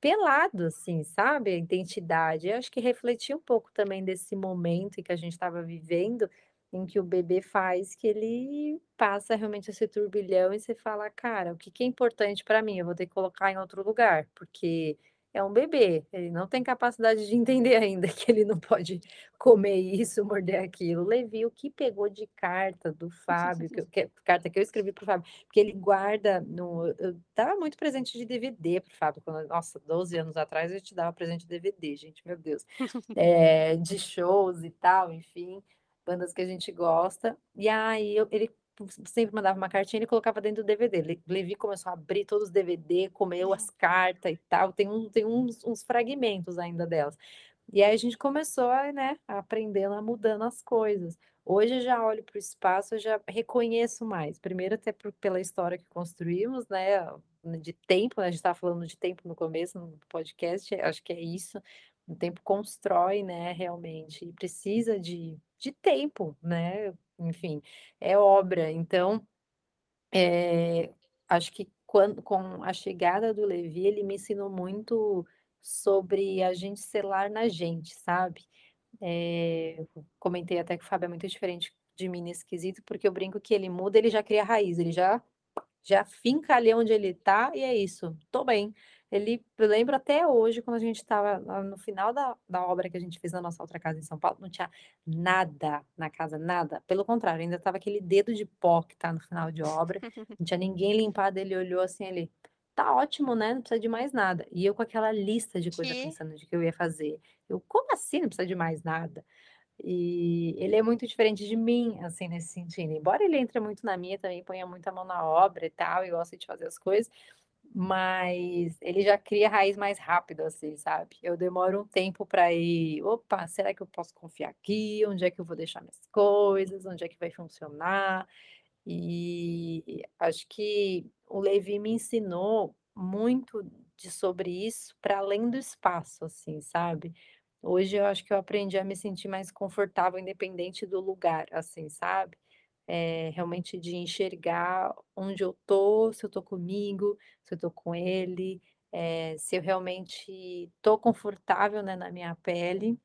pelado, assim, sabe, a identidade. Eu acho que refletia um pouco também desse momento em que a gente estava vivendo, em que o bebê faz que ele passa realmente esse turbilhão e você fala: "Cara, o que que é importante pra mim? Eu vou ter que colocar em outro lugar", porque é um bebê, ele não tem capacidade de entender ainda que ele não pode comer isso, morder aquilo. Levi, o que pegou de carta do Fábio, que eu que carta que eu escrevi para o Fábio, porque ele guarda no eu dava muito presente de DVD para o Fábio quando nossa, 12 anos atrás a gente dava presente de DVD, gente, meu Deus. Eh, de shows e tal, enfim, bandas que a gente gosta. E aí eu ele sempre mandava uma cartinha, ele colocava dentro do DVD. Le Levi começou a abrir todos os DVD, comeu as carta e tal, tem um tem uns uns fragmentos ainda delas. E aí a gente começou a, né, aprendendo a mudando as coisas. Hoje eu já olho para o espaço, eu já reconheço mais, primeiro até por pela história que construímos, né, de tempo, né, a gente estava falando de tempo no começo no podcast, acho que é isso, o tempo constrói, né, realmente, e precisa de de tempo, né, enfim, é obra. Então, eh, acho que quando com a chegada do Levi, ele me ensinou muito sobre a gente selar na gente, sabe. Eh, comentei até que o Fábio é muito diferente de mim nesse quesito, porque eu brinco que ele muda, ele já cria raiz, ele já já finca ali onde ele tá e é isso, tô bem. Ele eu lembro até hoje quando a gente estava no final da da obra que a gente fez na nossa outra casa em São Paulo, não tinha nada na casa, nada, pelo contrário, ainda estava aquele dedo de pó que tá no final de obra, não tinha ninguém limpado, ele olhou assim, ele: "Tá ótimo, né, não precisa de mais nada". E eu com aquela lista de coisa Que pensando de que eu ia fazer, eu: "Como assim não precisa de mais nada?". E ele é muito diferente de mim, assim, nesse sentido, embora ele entre muito na minha também, ponha muita mão na obra e tal, e gosta de fazer as coisas, mas ele já cria raiz mais rápido, assim, sabe. Eu demoro um tempo para ir: "Opa, será que eu posso confiar aqui? Onde é que eu vou deixar minhas coisas? Onde é que vai funcionar?". E acho que o Levi me ensinou muito de sobre isso para além do espaço, assim, sabe. Hoje eu acho que eu aprendi a me sentir mais confortável independente do lugar, assim, sabe. Eh, realmente de enxergar onde eu tô, se eu tô comigo, se eu tô com ele, eh, se eu realmente tô confortável, né, na minha pele,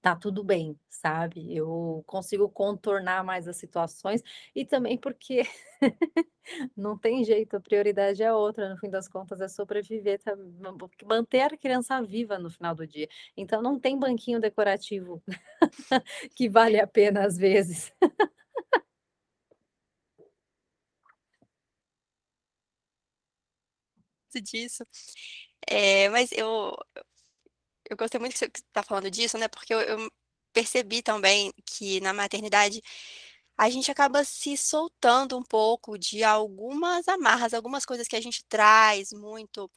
tá tudo bem, sabe. Eu consigo contornar mais as situações e também porque não tem jeito, a prioridade é outra, no fim das contas é sobreviver, tá ma manter a criança viva no final do dia. Então não tem banquinho decorativo que vale a pena às vezes. Disso. Eh, mas eu eu gostei muito que você que você tá falando disso, né, porque eu eu percebi também que na maternidade, a gente acaba se soltando um pouco de algumas amarras, algumas coisas que a gente traz muito,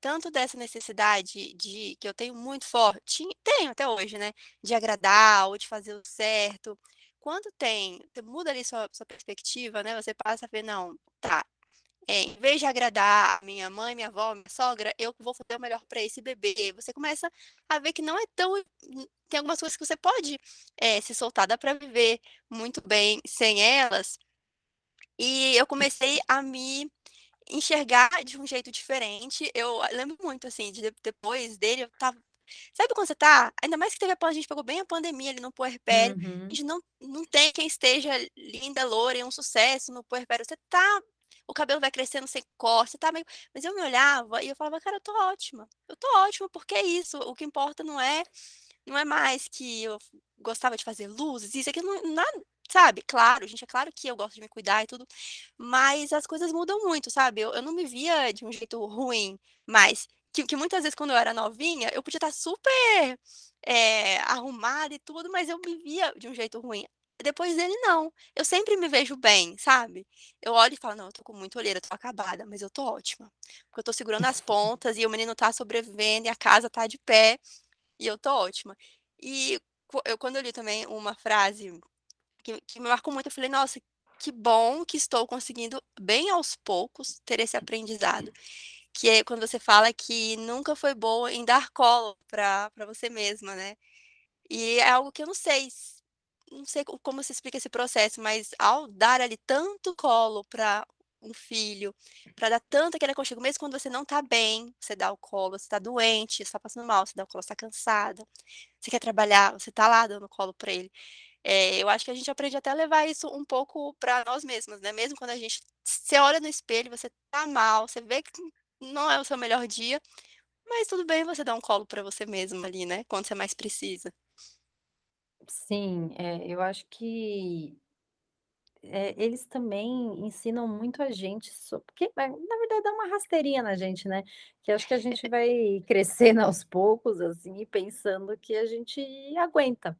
tanto dessa necessidade de que eu tenho muito forte tenho até hoje, né, de agradar ou de fazer o certo. Quando tem você muda ali sua sua perspectiva, né, você passa a ver: "Não, tá, é, em vez de agradar a minha mãe, minha avó, minha sogra, eu vou fazer o melhor para esse bebê". Você começa a ver que não é tão tem algumas coisas que você pode, eh, se soltar, dá para viver muito bem sem elas. E eu comecei a me enxergar de um jeito diferente. Eu lembro muito, assim, de depois dele eu estava sabe quando você tá ainda mais que teve a a gente pegou bem a pandemia ali no puerpério, a Uhum. gente não não tem quem esteja linda, loura e um sucesso no puerpério, você tá o cabelo vai crescendo sem corte, você tá meio mas eu me olhava e eu falava: "Cara, eu tô ótima, eu tô ótima, porque é isso, o que importa não é não é mais que eu gostava de fazer luzes, isso, aquilo, não nada" sabe. Claro, gente, é claro que eu gosto de me cuidar e tudo, mas as coisas mudam muito, sabe. Eu eu não me via de um jeito ruim mais, que que muitas vezes quando eu era novinha, eu podia estar super, eh, arrumada e tudo, mas eu me via de um jeito ruim. Depois dele não, eu sempre me vejo bem, sabe. Eu olho e falo: "Não, eu tô com muita olheira, tô acabada, mas eu tô ótima, porque eu tô segurando as pontas e o menino tá sobrevivendo e a casa tá de pé, e eu tô ótima". E eu quando eu li também uma frase que que me marcou muito, eu falei: "Nossa, que bom que estou conseguindo, bem aos poucos, ter esse aprendizado", que é quando você fala que nunca foi boa em dar colo pra você mesma, né. E é algo que eu não sei não sei co como se explica esse processo, mas ao dar ali tanto colo pra um filho, pra dar tanto aquele aconchego, mesmo quando você não tá bem, você dá o colo, você tá doente, você tá passando mal, você dá o colo, você tá cansada, você quer trabalhar, você tá lá dando colo pra ele. Eh, eu acho que a gente aprende até a levar isso um pouco pra nós mesmas, né, mesmo quando a gente você olha no espelho, você tá mal, você vê que não é o seu melhor dia, mas tudo bem você dar um colo pra você mesma ali, né, quando você mais precisa. Sim, eh, eu acho que eh, eles também ensinam muito a gente porque vai na verdade dá uma rasteirinha na gente, né, que acho que a gente vai crescendo aos poucos, assim, pensando que a gente aguenta.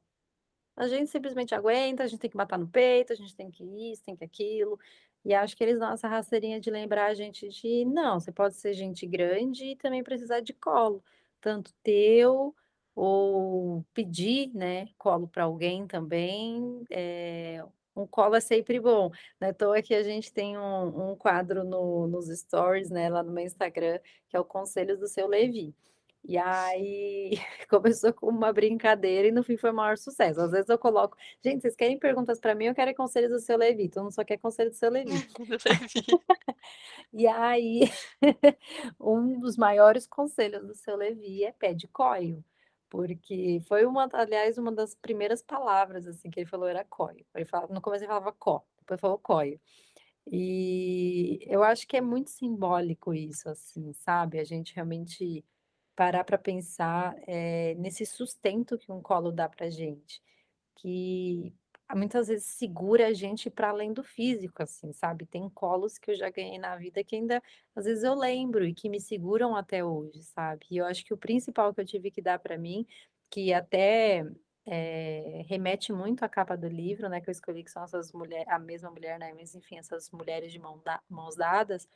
A gente simplesmente aguenta, a gente tem que matar no peito, a gente tem que isso, tem que aquilo, e acho que eles dão essa rasteirinha de lembrar a gente de: "Não, você pode ser gente grande e também precisar de colo, tanto teu ou pedir, né, colo pra alguém também, eh" Um colo é sempre bom, não é à toa que a gente tem um um quadro no nos stories, né, lá no meu Instagram, que é o Conselhos do Seu Levi. E aí começou com uma brincadeira e no fim foi o maior sucesso. Às vezes eu coloco: "Gente, vocês querem perguntas para mim ou querem conselhos do seu Levi?", todo mundo só quer conselho do seu Levi. E aí, um dos maiores conselhos do seu Levi é pé de coio, porque foi uma aliás, uma das primeiras palavras, assim, que ele falou era coio. Ele falava no começo ele falava có, depois falou coio. E eu acho que é muito simbólico isso, assim, sabe, a gente realmente parar para pensar, eh, nesse sustento que um colo dá pra gente, que muitas vezes segura a gente para além do físico, assim, sabe. Tem colos que eu já ganhei na vida que ainda, às vezes, eu lembro e que me seguram até hoje, sabe. E eu acho que o principal que eu tive que dar para mim, que até, eh, remete muito à capa do livro, né, que eu escolhi que são essas mulher a mesma mulher, né, mas enfim, essas mulheres de mão da mãos dadas,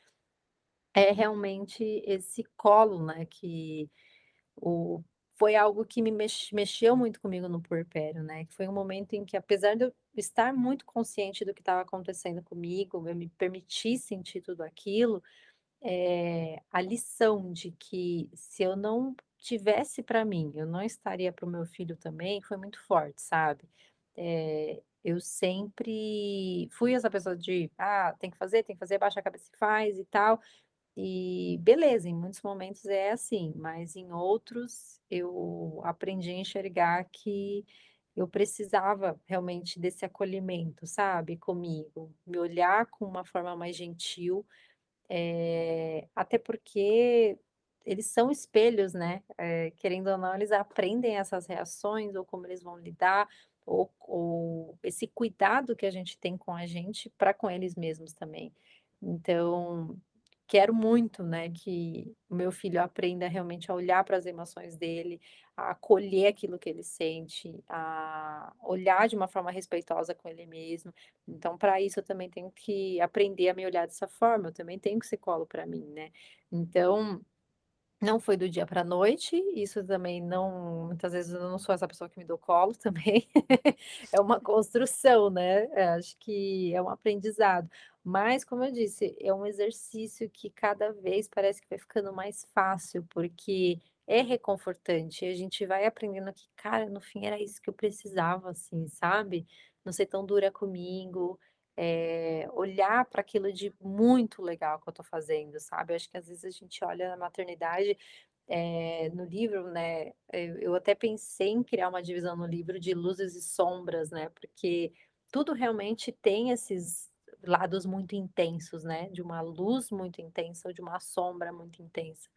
é realmente esse colo, né, que o foi algo que me mex mexeu muito comigo no puerpério, né, foi um momento em que apesar de eu estar muito consciente do que estava acontecendo comigo, eu me permitir sentir tudo aquilo, eh, a lição de que se eu não tivesse para mim, eu não estaria para o meu filho também, foi muito forte, sabe. Eh, eu sempre fui essa pessoa de: "Ah, tem que fazer, tem que fazer", baixa a cabeça e faz e tal. E beleza, em muitos momentos é assim, mas em outros eu aprendi a enxergar que eu precisava realmente desse acolhimento, sabe, comigo, me olhar com uma forma mais gentil, eh, até porque eles são espelhos, né, eh, querendo ou não, eles aprendem essas reações ou como eles vão lidar, ou ou esse cuidado que a gente tem com a gente pra com eles mesmos também. Então, quero muito, né, que o meu filho aprenda realmente a olhar para as emoções dele, a acolher aquilo que ele sente, a olhar de uma forma respeitosa com ele mesmo. Então pra isso eu também tenho que aprender a me olhar dessa forma, eu também tenho que ser colo para mim, né. Então, não foi do dia para noite, isso também não muitas vezes eu não sou essa pessoa que me dou colo também, é uma construção, né, eh, acho que é um aprendizado. Mas como eu disse, é um exercício que cada vez parece que vai ficando mais fácil, porque é reconfortante a gente vai aprendendo que: "Cara, no fim era isso que eu precisava, assim, sabe, não ser tão dura comigo", eh, olhar para aquilo de muito legal que eu estou fazendo, sabe. Eu acho que às vezes a gente olha a maternidade, eh, no livro, né, eu até pensei em criar uma divisão no livro de luzes e sombras, né, porque tudo realmente tem esses lados muito intensos, né, de uma luz muito intensa ou de uma sombra muito intensa.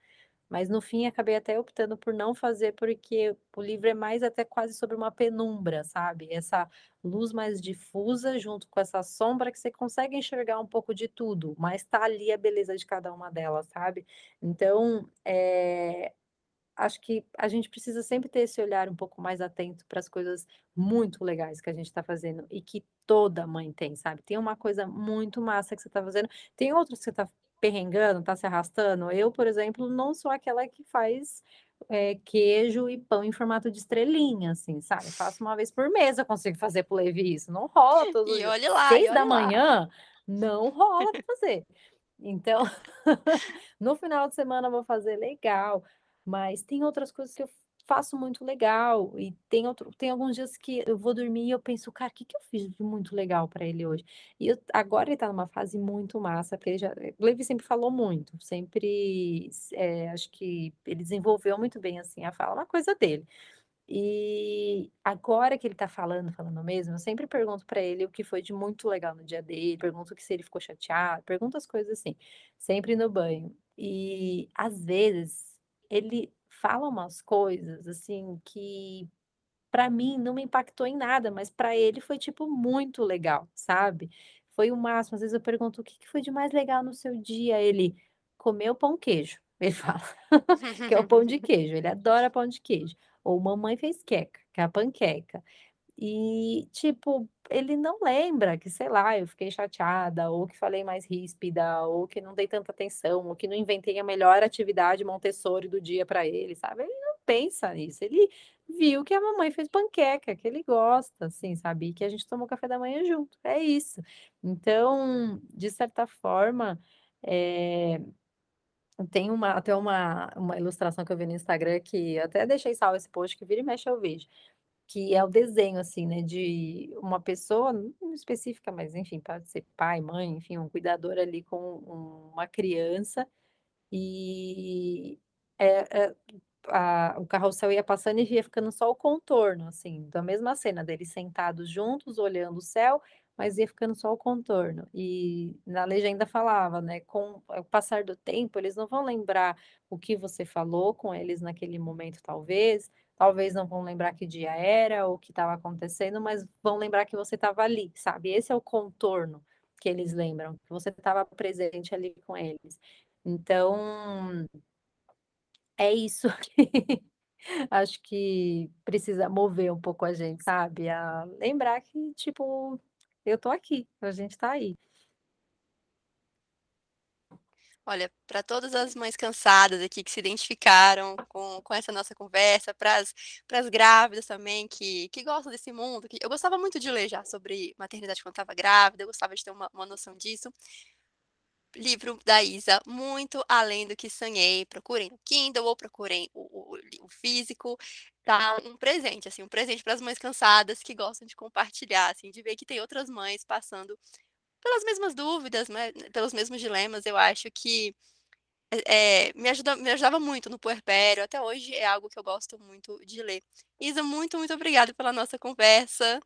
Mas no fim acabei até optando por não fazer, porque o livro é mais até quase sobre uma penumbra, sabe, essa luz mais difusa junto com essa sombra que você consegue enxergar um pouco de tudo, mas está ali a beleza de cada uma delas, sabe. Então, eh, acho que a gente precisa sempre ter esse olhar um pouco mais atento para as coisas muito legais que a gente está fazendo e que toda mãe tem, sabe. Tem uma coisa muito massa que você está fazendo, tem outras que você está perrengando, está se arrastando, eu, por exemplo, não sou aquela que faz, eh, queijo e pão em formato de estrelinha, assim, sabe, faço uma vez por mês, eu consigo fazer para o Levi, isso não rola todos os E olhe lá, seis da lá. manhã não rola para fazer. Então, no final de semana eu vou fazer legal, mas tem outras coisas que eu faço muito legal e tem outro tem alguns dias que eu vou dormir e eu penso: "Cara, que que eu fiz de muito legal para ele hoje?". E eu agora ele está numa fase muito massa, porque ele já o Levi sempre falou muito, sempre eh, acho que ele desenvolveu muito bem, assim, a fala, uma coisa dele. E agora que ele está falando, falando mesmo, eu sempre pergunto para ele o que foi de muito legal no dia dele, pergunto se ele ficou chateado, pergunto as coisas assim, sempre no banho. E às vezes ele fala umas coisas, assim, que para mim não me impactou em nada, mas para ele foi, tipo, muito legal, sabe. Foi o máximo, às vezes eu pergunto: "O que que foi de mais legal no seu dia?", ele: "Comer o pão queijo", ele fala, que é o pão de queijo, ele adora pão de queijo, ou mamãe fez queca, que é a panqueca. E, tipo, ele não lembra que, sei lá, eu fiquei chateada ou que falei mais ríspida ou que não dei tanta atenção ou que não inventei a melhor atividade Montessori do dia para ele, sabe, ele não pensa nisso, ele viu que a mamãe fez panqueca, que ele gosta, assim, sabe, e que a gente tomou café da manhã junto, é isso. Então, de certa forma, eh, tem uma até uma uma ilustração que eu vi no Instagram que até deixei salvo esse post que vira e mexe eu vejo, que é o desenho, assim, né, de uma pessoa, não específica, mas enfim, pode ser pai, mãe, enfim, um cuidador ali com uma criança, e, eh eh, a o carrossel ia passando e ia ficando só o contorno, assim, da mesma cena deles sentados juntos olhando o céu, mas ia ficando só o contorno. E na legenda falava, né, com o passar do tempo eles não vão lembrar o que você falou com eles naquele momento talvez, talvez não vão lembrar que dia era ou o que estava acontecendo, mas vão lembrar que você estava ali, sabe, esse é o contorno que eles lembram, que você estava presente ali com eles. Então é isso que acho que precisa mover um pouco a gente, sabe, a lembrar que, tipo, eu estou aqui, a gente está aí. Olha, para todas as mães cansadas aqui que se identificaram com com essa nossa conversa, para as grávidas também que que gostam desse mundo, que eu gostava muito de ler já sobre maternidade quando estava grávida, eu gostava de ter uma uma noção disso. Livro da Isa, Muito Além do que Sonhei, procurem no Kindle ou procurem o o o físico, tá um presente, assim, um presente para as mães cansadas que gostam de compartilhar, assim, de ver que tem outras mães passando pelas mesmas dúvidas, né, pelos mesmos dilemas, eu acho que, eh, me ajuda me ajudava muito no puerpério, até hoje é algo que eu gosto muito de ler. Isa, muito, muito obrigada pela nossa conversa.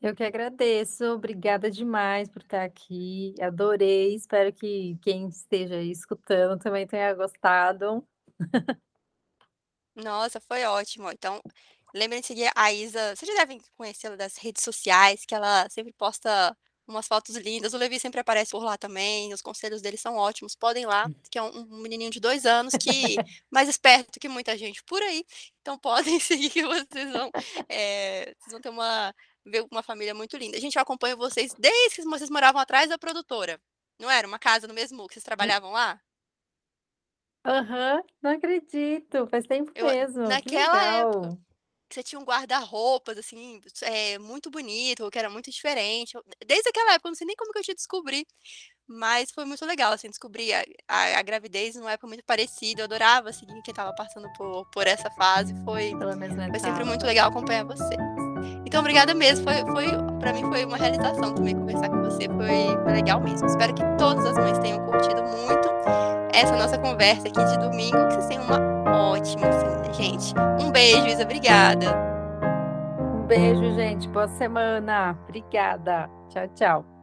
Eu que agradeço, obrigada demais por estar aqui, adorei, espero que quem esteja aí escutando também tenha gostado. Nossa, foi ótimo. Então, lembrem de seguir a Isa, vocês já devem conhecê-la das redes sociais, que ela sempre posta umas fotos lindas, o Levi sempre aparece por lá também, os conselhos dele são ótimos, podem lá, que é um um menininho de 2 anos que mais esperto que muita gente por aí, então podem seguir que vocês vão, eh, vocês vão ter uma ver uma família muito linda. Gente, eu acompanho vocês desde que vocês moravam atrás da produtora, não era uma casa no mesmo que vocês Hum. trabalhavam lá? Aham, não acredito, faz tempo Eu a mesmo, que naquela época, você tinha um guarda-roupas, assim, eh, muito bonito, que era muito diferente, desde aquela época, eu não sei nem como que eu te descobri, mas foi muito legal, assim, descobrir a a a gravidez numa época muito parecida, eu adorava seguir quem estava passando por por essa fase, foi foi sempre muito legal acompanhar vocês. Então obrigada mesmo, foi foi para mim foi uma realização também conversar com você, foi foi legal mesmo, espero que todas as mães tenham curtido muito essa nossa conversa aqui de domingo, que vocês tenham uma ótima semana, gente. Um beijo, Isa, obrigada. Um beijo gente, boa semana, obrigada, tchau, tchau.